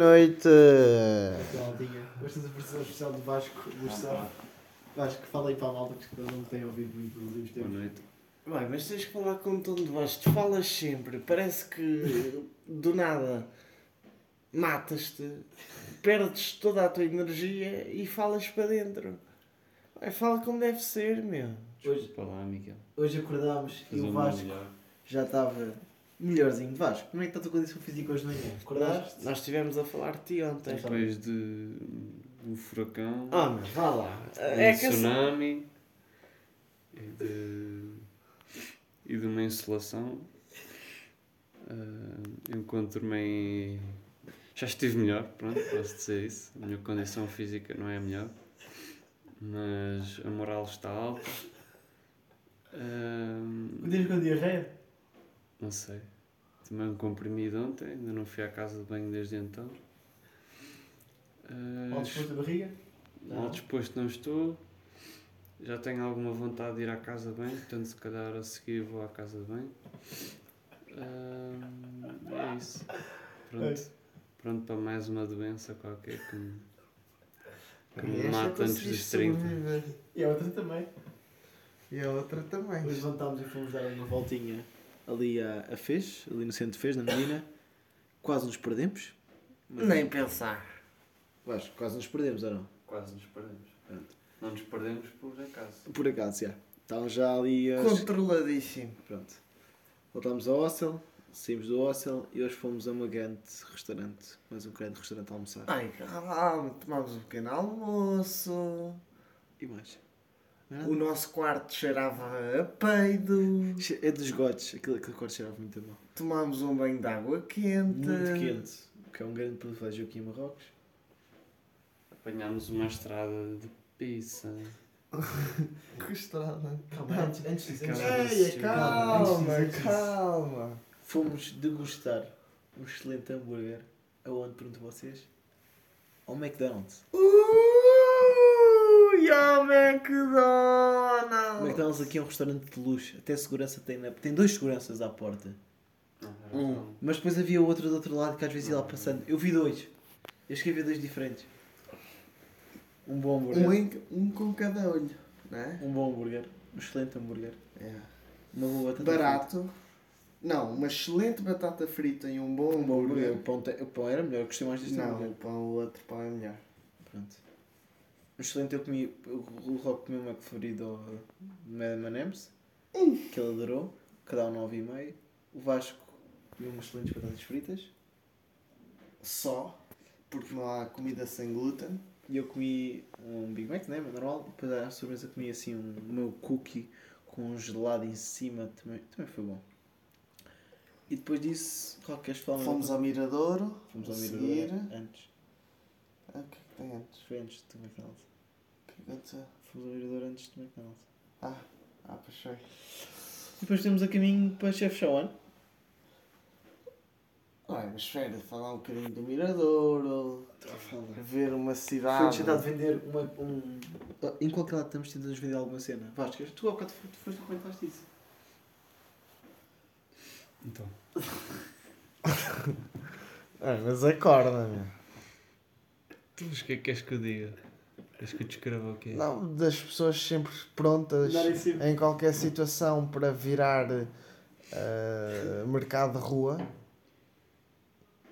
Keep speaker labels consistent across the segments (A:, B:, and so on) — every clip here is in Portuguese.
A: noite!
B: Gostas da versão especial do Vasco Gustavo? Vasco, fala aí para a malta que não me tem ouvido muito nos últimos
C: Boa
B: tempos.
C: noite.
A: Bem, mas tens que falar com o tom de voz. Tu falas sempre. Parece que do nada matas-te, perdes toda a tua energia e falas para dentro. Vai, fala como deve ser, meu.
B: Hoje,
C: lá, Miguel.
B: hoje acordámos e o
C: o
B: Vasco
C: melhor.
B: já estava melhorzinho. Vasco, como é que está a tua condição física hoje de manhã? Acordaste?
A: Nós, nós estivemos a falar de ti ontem.
C: Depois de um furacão,
A: Oh, meu, vá lá.
C: de
A: É
C: um tsunami e de, e de uma insolação, ah, encontro-me. Já estive melhor, pronto, posso dizer isso. A minha condição física não é a melhor, mas a moral está alta. Ah,
B: Continuas com diarreia?
C: Não sei. Tomei um comprimido ontem, ainda não fui à casa de banho desde então.
B: Mal
C: Uh,
B: disposto da barriga?
C: mal disposto não estou. Já tenho alguma vontade de ir à casa de banho, portanto se calhar a seguir vou à casa de banho. Uh, é isso. Pronto. Pronto para mais uma doença qualquer que me, que me mata antes dos 30.
A: sobreviver.
B: E a outra também.
A: E a outra também.
B: Hoje levantámos e fomos dar uma voltinha ali a, a Fez, ali no centro de Fez, na Medina. Quase nos perdemos. Mas-
A: Nem pensar.
B: Vasco, quase nos perdemos, ou não?
C: Quase nos perdemos.
B: Pronto.
C: Não nos perdemos por acaso.
B: Por acaso, já. Estavam já ali as...
A: Controladíssimo.
B: Pronto. Voltámos ao Hostel, saímos do Hostel e hoje fomos a uma grande restaurante, mais um grande restaurante a almoçar.
A: Ai, calma, tomámos um pequeno almoço.
B: E mais?
A: O nosso quarto cheirava a peido.
B: É dos gotes, aquele, aquele quarto cheirava muito bom.
A: Tomámos um banho de água quente.
B: Muito quente, que é um grande privilégio aqui em Marrocos.
C: Apanhámos uma estrada de pizza.
A: Que estrada.
B: Calma, antes, antes
C: Calma.
B: disso.
A: Ei,
B: Calma,
A: calma, calma.
B: Fomos degustar um excelente hambúrguer. Aonde, pergunto a vocês? Ao McDonald's.
A: Ui, ao
B: O
A: McDonald's.
B: McDonald's aqui é um restaurante de luxo. Até segurança tem na... Tem dois seguranças à porta.
A: Um.
B: Mas depois havia outro do outro lado que às vezes ia lá passando. Eu vi dois. Eu ver dois diferentes. Um bom hambúrguer.
A: Um, em- um com cada olho, não é?
B: Um bom hambúrguer. Um excelente hambúrguer.
A: É.
B: Uma boa batata
A: Barato. Não, uma excelente batata frita e um bom
B: frita. Um bom hambúrguer.
A: hambúrguer.
B: O pão, te- o pão era melhor. Eu gostei mais deste
A: Não,
B: hambúrguer.
A: o pão, o outro pão é melhor.
B: Pronto. Um excelente. Eu comi... O Rock comeu o meu preferido M&M's. Que ele adorou. Cada um 9,5. O Vasco comeu umas excelentes batatas fritas.
A: Só. Porque não há comida sem glúten.
B: E eu comi um Big Mac, né? mas Normal. Depois à sobremesa comi assim um o meu cookie com um gelado em cima. Também, também foi bom. E depois disso, Rock, queres falar?
A: Fomos ao Miradouro.
B: Fomos ao
A: seguir.
B: antes.
A: Ah, o que é que tem antes?
B: Foi antes do McDonald's.
A: O que que aconteceu?
B: Fomos ao Mirador antes do McDonald's.
A: Ah, ah, pois foi.
B: Depois temos a caminho para Chef Shawan.
A: Ué, mas espera, falar um bocadinho do Miradouro. Ver uma cidade.
B: Foi tentado vender uma, um... Em qualquer lado estamos tentando vender alguma cena. Vasco, tu há bocado tu foste comentaste isso.
C: Então.
A: Ah, mas acorda, meu.
C: Tu, mas o que é que queres que eu diga? Queres que eu descreva o quê?
A: Não, das pessoas sempre prontas em qualquer situação para virar eh, mercado de rua.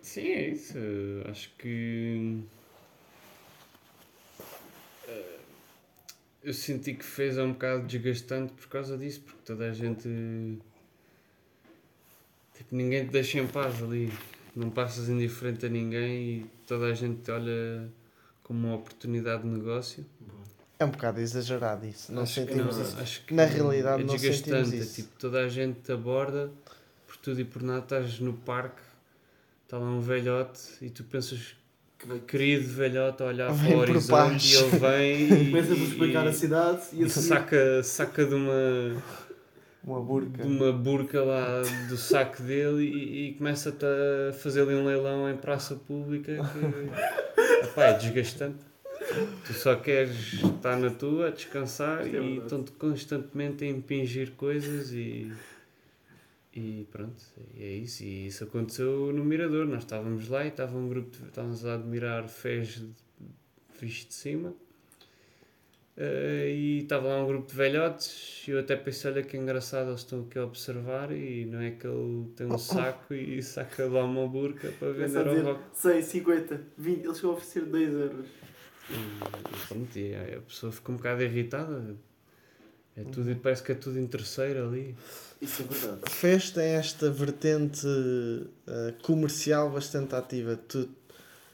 C: Sim, é isso. Acho que. eh, Eu senti que fez é um bocado desgastante por causa disso, porque toda a gente. Tipo, ninguém te deixa em paz ali. Não passas indiferente a ninguém e toda a gente te olha como uma oportunidade de negócio.
A: É um bocado exagerado isso. Não
C: Acho que
A: sentimos
C: não,
A: isso.
C: acho que
A: Na realidade
C: é
A: não sentimos
C: desgastante. É
A: isso.
C: tipo, toda a gente te aborda por tudo e por nada. Estás no parque, está lá um velhote e tu pensas que querido velhote a olhar
A: Vem
C: para o horizonte
A: baixo.
C: e ele vem e,
B: Começa-me a explicar
C: e-
B: a cidade e
C: e
B: a seguir-
C: saca, saca de uma,
A: Uma burca.
C: de uma burca lá do saco dele e, e começa-te a fazer ali um leilão em praça pública que epá, é desgastante. Tu só queres estar na tua, descansar
B: é
C: e estão-te constantemente a impingir coisas e E pronto, é isso. E isso aconteceu no Mirador. Nós estávamos lá e estava um grupo de, estávamos a admirar fés visto de cima. Eh, e estava lá um grupo de velhotes e eu até pensei, olha que engraçado, eles estão aqui a observar e não é que ele tem um saco e saca lá uma burca para vender ao rock.
B: 100, 50, 20, eles vão oferecer 2 euros.
C: E, pronto, e a pessoa fica um bocado irritada. É tudo, parece que é tudo interesseiro ali.
B: Isso é verdade.
A: A festa é esta vertente eh, comercial bastante ativa. Tu,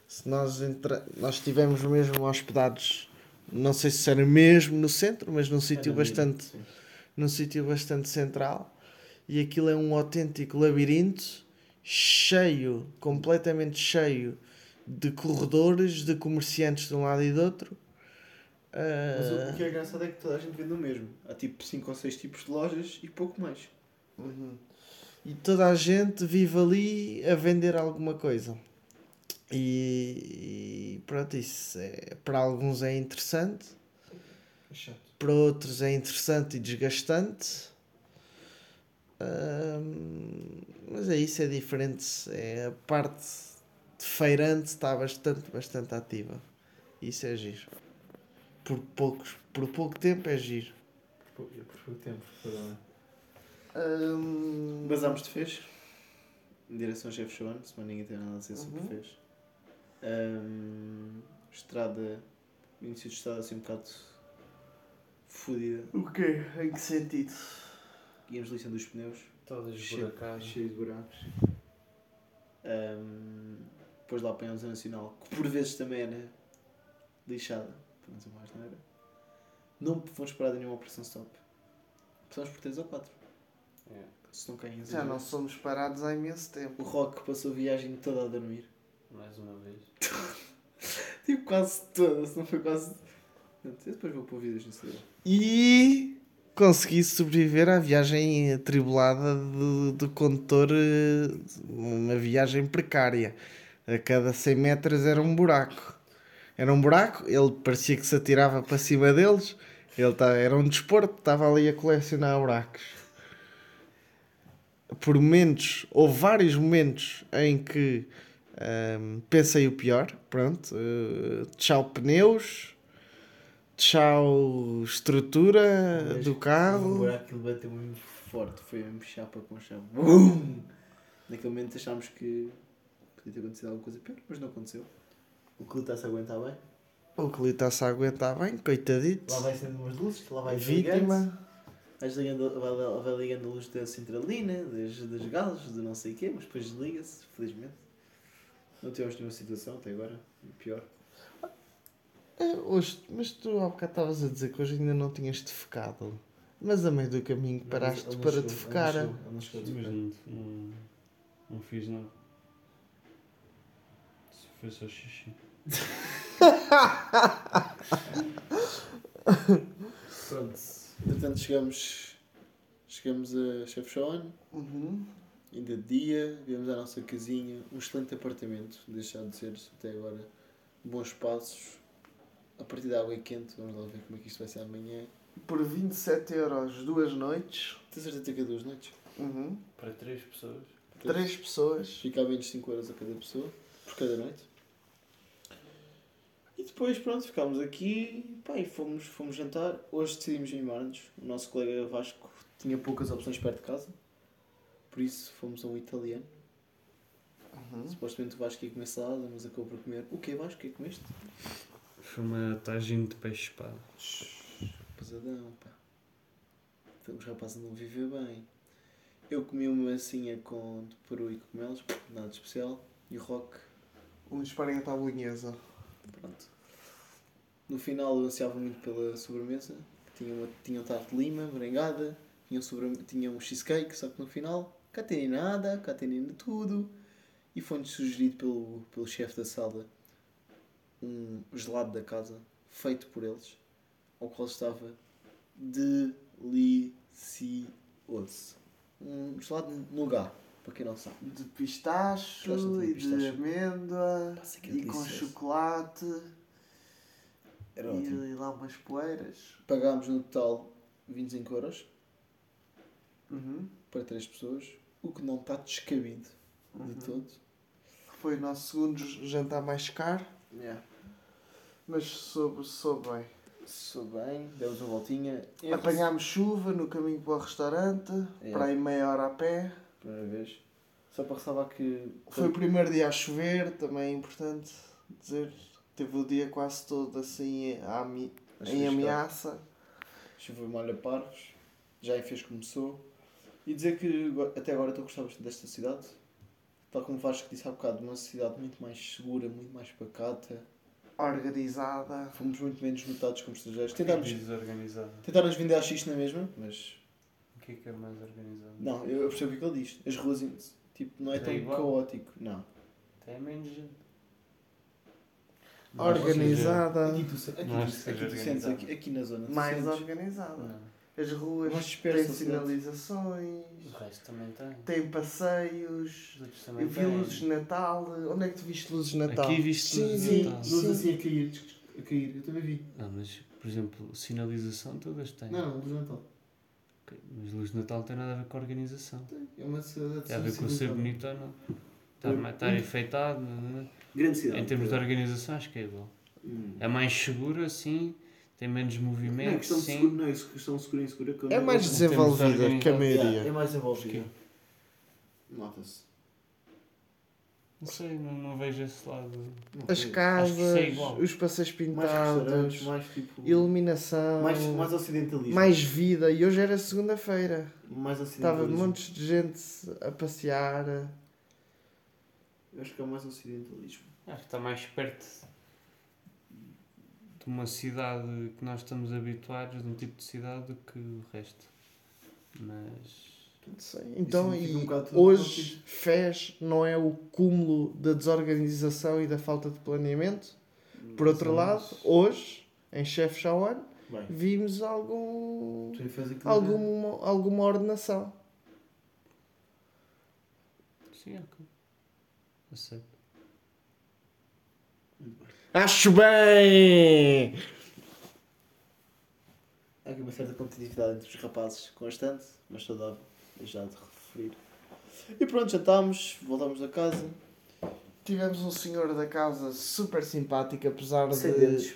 A: se nós, entra... nós estivemos mesmo hospedados, não sei se era mesmo no centro, mas num sítio bastante, num sítio bastante central. E aquilo é um autêntico labirinto, cheio, completamente cheio de corredores, de comerciantes de um lado e do outro.
B: Mas o-
A: Ah,
B: o que é engraçado é que toda a gente vende o mesmo. Há tipo 5 ou 6 tipos de lojas e pouco mais.
A: Uhum. E toda a gente vive ali a vender alguma coisa. E, e pronto, isso é, para alguns é interessante, para outros é interessante e desgastante. Mas é isso, é diferente. É a parte de feirante está bastante, bastante ativa. Isso é giro. Por, poucos, por pouco tempo é giro.
B: Por pouco tempo.
A: Ahm,
B: Basámos de fez. Em direção ao Jeff Joan, se mais ninguém tem nada a dizer sobre
A: Uhum.
B: fez. Ahm, estrada, início de estrada assim um bocado fodida.
A: o quê? Em que sentido?
B: Íamos lixando os pneus,
C: Todas esburacadas.
B: cheio de buracos. Ahm, depois lá apanhámos a Nacional, que por vezes também era lixada, não dizer mais, não era? Não fomos parados em nenhuma operação stop. Passamos por 3 ou 4.
C: É.
B: Se não caem
A: Já não somos parados há imenso
B: O
A: tempo.
B: Rock passou a viagem toda a dormir.
C: Mais uma vez.
B: Tipo, quase toda, se não foi quase. Pronto, Eu depois vou pôr vídeos no Instagram.
A: E consegui sobreviver à viagem atribulada do, do condutor, eh, uma viagem precária. A cada 100 metros era um buraco. Era um buraco, ele parecia que se atirava para cima deles. Ele tá, era um desporto, estava ali a colecionar buracos. Por momentos, houve vários momentos em que ahm, pensei o pior. Pronto, eh, tchau pneus, tchau estrutura
B: Mas
A: do
B: O
A: carro.
B: buraco ele bateu muito forte, foi mesmo chapa com chapa. Bum! Naquele momento achámos que podia ter acontecido alguma coisa pior, mas não aconteceu. O que está-se a aguentar bem.
A: O que está-se a aguentar bem, coitadito.
B: Lá vai acendendo umas luzes, lá vai.
A: Vítima.
B: Vai, desligando, vai, vai ligando a luz da centralina, das, das gases, de não sei o quê, mas depois desliga-se, felizmente. Não tivemos nenhuma situação até agora, pior.
A: É, hoje, mas tu há bocado estavas a dizer que hoje ainda não tinhas defecado. Mas a meio do caminho paraste
B: não
A: para
B: chegou-
A: defecar.
B: Ele não chegou, ele não chegou a
C: Mas não, não, não fiz nada. Se foi só xixi.
B: Pronto. Entretanto chegamos, chegamos a Chefchaouen,
A: Uhum.
B: Ainda de dia, viemos à nossa casinha, um excelente apartamento, deixado de ser até agora, bons passos, a partir da água é quente, vamos lá ver como é que isto vai ser amanhã.
A: Por 27 euros, duas noites.
B: Tens certeza que é duas noites?
A: Uhum.
C: Para três pessoas.
A: Três pessoas.
B: Fica a menos 5 euros a cada pessoa, por cada noite. E depois, pronto, ficámos aqui pá, e fomos, fomos jantar. Hoje decidimos animar-nos. O nosso colega Vasco tinha poucas opções perto de casa, por isso fomos a um italiano.
A: Uhum.
B: Supostamente o Vasco ia comer salada, mas acabou por comer. O que Vasco? O que é que comeste?
C: Foi uma tagine de peixe espada.
B: Pesadão, pá. Então, os rapazes não viver bem. Eu comi uma massinha com de peru e cogumelos, nada de especial. E o Rock
A: Um esparguete à bolonhesa.
B: Pronto. No final eu ansiava muito pela sobremesa. Tinha, uma, tinha um tarte de lima, merengada, tinha um, sobre, tinha um cheesecake, só que no final, cá tem nada, cá tem tudo. E foi-nos sugerido pelo, pelo chefe da sala um gelado da casa, feito por eles, ao qual estava delicioso. Um gelado nougat, para quem não sabe.
A: De pistacho
B: de
A: e de
B: pistache.
A: amêndoa.
B: Passa é
A: E com
B: delicioso.
A: chocolate.
B: Era ótimo.
A: E, lá umas poeiras.
B: Pagámos no total 25 euros.
A: Uhum.
B: para três pessoas. O que não está descabido
A: Uhum.
B: de todo.
A: Foi o nosso segundo jantar mais caro,
B: Yeah.
A: mas soube, soube bem.
B: Sou bem, demos uma voltinha.
A: Apanhámos chuva no caminho para o restaurante,
B: É.
A: para aí meia hora a pé.
B: Primeira vez. Só para ressalvar que.
A: Foi o primeiro dia a chover, também é importante dizer. Teve o dia quase todo assim a em ameaça.
B: Chuva molha paros. Já em fez começou. E dizer que até agora estou a gostar bastante desta cidade. Tal como Vasco disse há bocado, uma cidade muito mais segura, muito mais pacata.
A: Organizada.
B: Fomos muito menos notados como estrangeiros.
C: é
B: Tentámos,
C: desorganizado.
B: tentámos vender a X na mesma, mas.
C: O que é que é mais organizado?
B: Não, eu percebo o que ele diz. As ruas, tipo, não é
C: É
B: tão
C: igual.
B: caótico. Não.
C: É menos gente.
A: Organizada.
B: Aqui tu, aqui tu, aqui sentes, aqui, aqui na zona.
A: Mais
B: sentes-
A: organizada.
C: Não.
A: As ruas têm sinalizações,
C: O resto também tem.
A: têm passeios. Eu vi
C: têm.
A: luzes de Natal. Onde é que tu viste luzes de Natal?
C: Aqui viste
A: sim,
C: luzes de Natal.
A: sim.
B: Luz assim a cair, a cair, eu também vi.
C: Não, mas, por exemplo, sinalização todas têm.
B: Não, não, luz de Natal.
C: Ok, Mas luz de Natal tem nada a ver com a organização.
B: Tem, É uma cidade
C: Tem a ver com ser bonito ou não. Estar,
B: Tem-
C: ma- estar enfeitado. não.
B: Grande cidade.
C: Em termos de organização, acho que é igual.
B: Hum.
C: É mais seguro, assim, tem menos
B: Não é
C: movimento,
B: questão de
C: sim.
B: seguro, não é questão de seguro e insegura. que eu
A: É
B: não
A: mais desenvolvida que a maioria.
B: É mais envolvida.
C: Porquê?
B: Nota-se.
C: Não sei, não, não vejo esse lado.
B: Não
A: As
B: sei.
A: casas,
C: que isso é
A: os passeios
B: Mais
A: pintados,
B: restaurantes, mais tipo.
A: iluminação,
B: Mais,
A: mais,
B: mais ocidentalismo.
A: vida. E hoje era segunda-feira.
B: mais
A: Estava montes de gente a passear.
B: Eu acho que é mais ocidentalismo.
C: Acho que está mais perto de uma cidade que nós estamos habituados, de um tipo de cidade, do que o resto. Mas.
A: Não sei. Então, e
B: um
A: hoje, FES não é o cúmulo da desorganização e da falta de planeamento. Por outro lado, hoje, em Chef Shawan, vimos algum,
B: fez aquilo.
A: alguma, alguma ordenação.
C: Sim, ok. Aceito.
A: Acho bem!
B: Há aqui uma certa competitividade entre os rapazes, constante, mas saudável, já de referir. E pronto, jantámos, voltámos a casa.
A: Tivemos um senhor da casa super simpático, apesar
B: Sem
A: de.
B: dentes.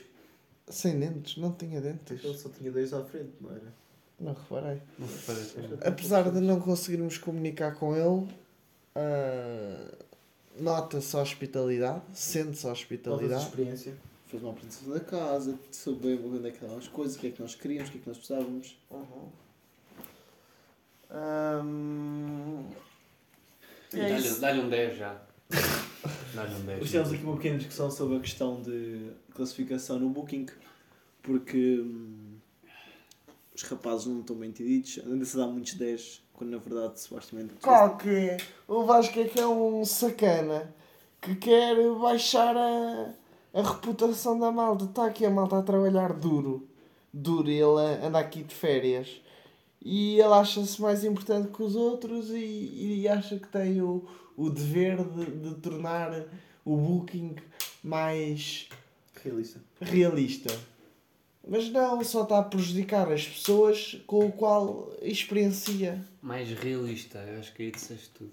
A: Sem dentes, não tinha dentes.
B: Ele só tinha dois à frente, não era?
A: Não reparei.
C: Não reparei.
A: Apesar de não conseguirmos comunicar com ele, ah, nota-se a hospitalidade, sente-se a hospitalidade.
B: experiência. Fez uma apresentação da casa, soube bem onde é que estavam as coisas, o que é que nós queríamos, o que é que nós precisávamos.
A: Uhum. Ahm, é
C: Dá-lhe
A: isso.
C: dá-lhe um 10 já. Dá-lhe um 10.
B: Hoje temos aqui uma pequena discussão sobre a questão de classificação no Booking, porque hum, os rapazes não estão bem entendidos, ainda-se dá muitos 10, quando na verdade supostamente.
A: Qual que é? O Vasco é que é um sacana que quer baixar a, a reputação da malta. Está aqui a malta a trabalhar duro. Duro. E ele anda aqui de férias. E ele acha-se mais importante que os outros e, e acha que tem o, o dever de, de tornar o booking mais
B: Realista.
A: realista. Mas não, só está a prejudicar as pessoas com o qual experiencia.
C: Mais realista, eu acho que aí disseste tudo.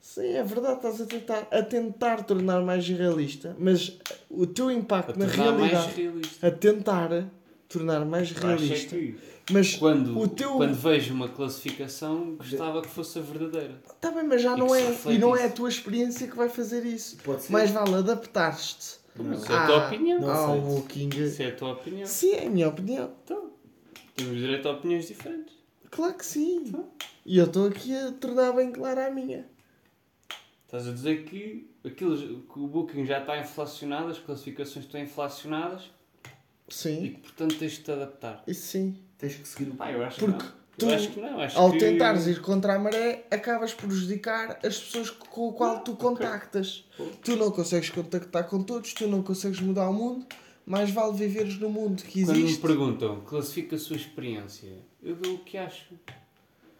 A: Sim, é verdade, estás a tentar, a tentar tornar mais realista, mas o teu impacto na
C: tornar mais
A: realidade,
C: realista.
A: a tentar tornar mais
C: é
A: realista, mas
C: quando,
A: o teu-
C: quando vejo uma classificação, gostava que fosse a verdadeira.
A: está bem, mas já
C: E
A: não é, e não é a
C: isso.
A: tua experiência que vai fazer isso.
B: Pode ser.
A: Mais vale adaptar-te.
C: Isso é a tua
A: à-
C: opinião.
B: Não
A: ao
B: aceito.
A: booking.
C: Isso é a tua opinião.
A: Sim, é a minha opinião.
C: Então, temos direito a opiniões diferentes.
A: Claro que sim.
C: Então.
A: E eu estou aqui a tornar bem clara a minha.
C: Estás a dizer que, aquilo, que o Booking já está inflacionado, as classificações estão inflacionadas e
A: Sim,
C: que, portanto, tens de te adaptar.
A: isso sim.
B: Tens que seguir o.
C: Pá, eu acho
A: Porque
C: que não.
A: Tu,
C: não.
A: Ao
C: que...
A: tentares ir contra a maré, acabas por prejudicar as pessoas com o qual tu contactas. Tu não consegues contactar com todos, tu não consegues mudar o mundo, mais vale viveres no mundo que
C: Quando me
A: existe.
C: perguntam, classifica a sua experiência, eu dou o que acho.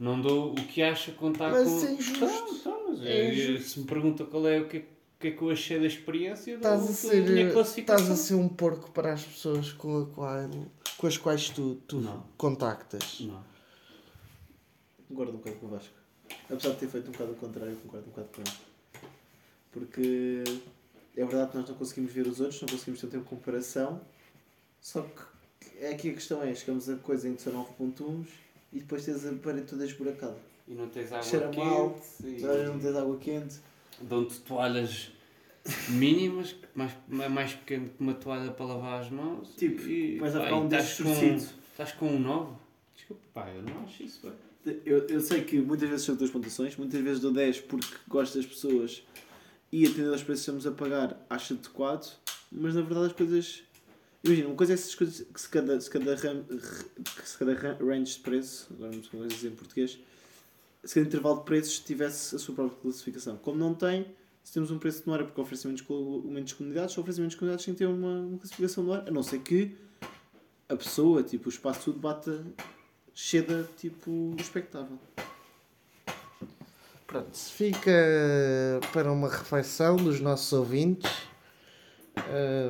C: Não dou o que acho a contar
A: Mas
C: com...
A: é injusto.
C: Então, então, mas
A: É
C: é-
A: injusto.
C: Se me perguntam qual é o que, é- que é que eu achei da experiência,
A: Estás a, ser, estás a ser um porco para as pessoas com, qual, com as quais tu, tu
C: Não.
A: contactas.
C: Não.
B: Concordo um bocado com o Vasco. Apesar de ter feito um bocado o contrário, concordo um bocado com ele. Porque é verdade que nós não conseguimos ver os outros, não conseguimos ter um tempo de comparação. Só que é aqui a questão é, chegamos a coisa em que são 9 pontos e depois tens a parede toda esburacada.
C: E não tens água
B: Cheira
C: quente.
B: mal,
C: e-
B: não tens água quente.
C: Dão-te toalhas mínimas, mais, mais pequeno que uma toalha para lavar as mãos.
B: Tipo,
C: e,
B: vais a
C: pá,
B: um
C: estás com-. Estás com um 9? Desculpa, pá, eu não acho isso, bem.
B: Eu, eu sei que muitas vezes são duas pontuações, muitas vezes dou 10 porque gosto das pessoas e atendendo aos preços que estamos a pagar acho adequado, mas na verdade as coisas. Imagina, uma coisa é se, as coisas, que se cada, se cada, ram- se cada ra- range de preço, agora não sei como é dizer em português, se cada intervalo de preços tivesse a sua própria classificação. Como não tem, se temos um preço de hora porque oferece menos, co- menos comunidades, oferece menos comunidades sem ter uma, uma classificação de hora, a não ser que a pessoa, tipo, o espaço tudo bata ceda tipo expectável.
A: Pronto, se fica para uma reflexão dos nossos ouvintes.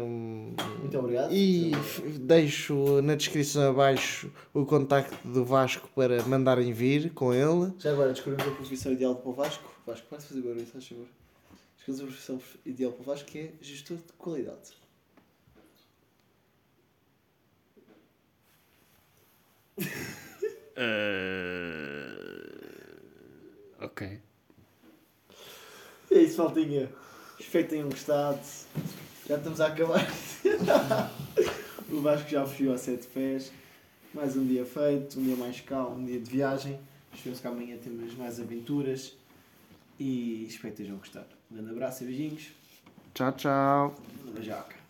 A: Hum,
B: Muito obrigado.
A: E f- deixo na descrição abaixo o contacto do Vasco para mandarem vir com ele.
B: Já agora descobrimos a profissão ideal para o Vasco. Vasco, pode fazer barulho, faz favor. Descobrimos a profissão ideal para o Vasco que é gestor de qualidade.
C: Ok.
B: É isso, faltinha. Espero que tenham gostado. Já estamos a acabar. o Vasco já fugiu a sete pés. Mais um dia feito, um dia mais calmo, um dia de viagem. Esperamos que amanhã temos mais aventuras. E espero que estejam a gostar. Um grande abraço e beijinhos.
A: Tchau, tchau.
B: Beijoca.